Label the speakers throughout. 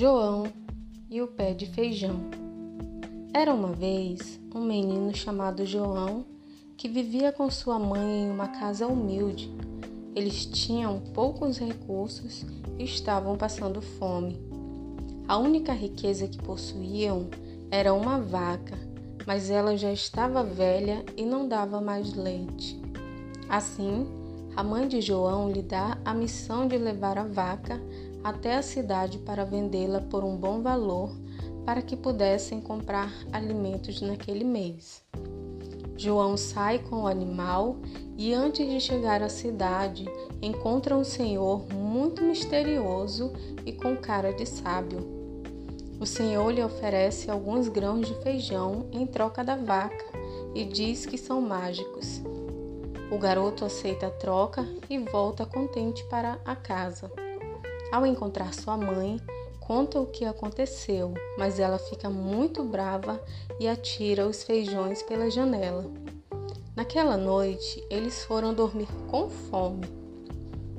Speaker 1: João e o pé de feijão. Era uma vez um menino chamado João que vivia com sua mãe em uma casa humilde. Eles tinham poucos recursos e estavam passando fome. A única riqueza que possuíam era uma vaca, mas ela já estava velha e não dava mais leite. Assim, a mãe de João lhe dá a missão de levar a vaca até a cidade para vendê-la por um bom valor para que pudessem comprar alimentos naquele mês. João sai com o animal e, antes de chegar à cidade, encontra um senhor muito misterioso e com cara de sábio. O senhor lhe oferece alguns grãos de feijão em troca da vaca e diz que são mágicos. O garoto aceita a troca e volta contente para a casa. Ao encontrar sua mãe, conta o que aconteceu, mas ela fica muito brava e atira os feijões pela janela. Naquela noite, eles foram dormir com fome.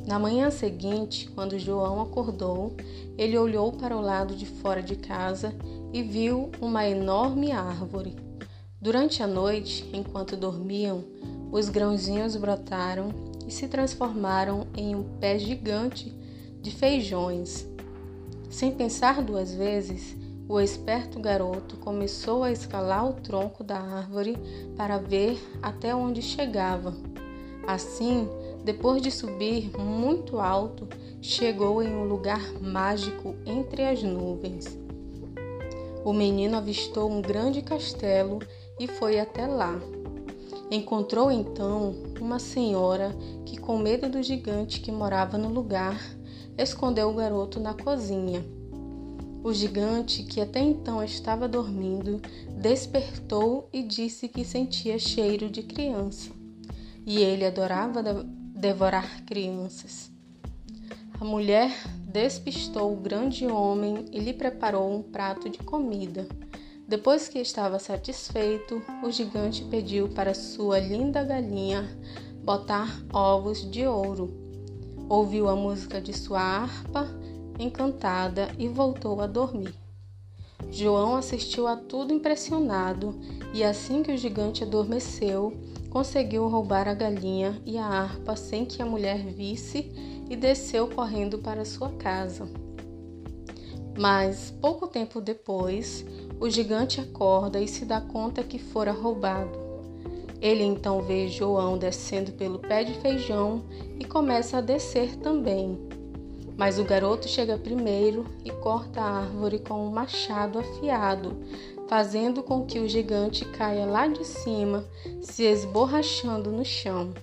Speaker 1: Na manhã seguinte, quando João acordou, ele olhou para o lado de fora de casa e viu uma enorme árvore. Durante a noite, enquanto dormiam, os grãozinhos brotaram e se transformaram em um pé gigante de feijões. Sem pensar duas vezes, o esperto garoto começou a escalar o tronco da árvore para ver até onde chegava. Assim, depois de subir muito alto, chegou em um lugar mágico entre as nuvens. O menino avistou um grande castelo e foi até lá. Encontrou então uma senhora que, com medo do gigante que morava no lugar, escondeu o garoto na cozinha. O gigante, que até então estava dormindo, despertou e disse que sentia cheiro de criança. E ele adorava devorar crianças. A mulher despistou o grande homem e lhe preparou um prato de comida. Depois que estava satisfeito, o gigante pediu para sua linda galinha botar ovos de ouro. Ouviu a música de sua harpa encantada e voltou a dormir. João assistiu a tudo impressionado e assim que o gigante adormeceu, conseguiu roubar a galinha e a harpa sem que a mulher visse e desceu correndo para sua casa. Mas pouco tempo depois, o gigante acorda e se dá conta que fora roubado. Ele então vê João descendo pelo pé de feijão e começa a descer também. Mas o garoto chega primeiro e corta a árvore com um machado afiado, fazendo com que o gigante caia lá de cima, se esborrachando no chão.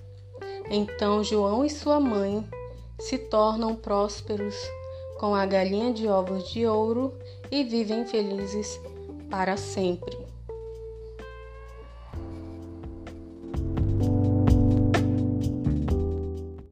Speaker 1: Então João e sua mãe se tornam prósperos com a galinha de ovos de ouro e vivem felizes para sempre.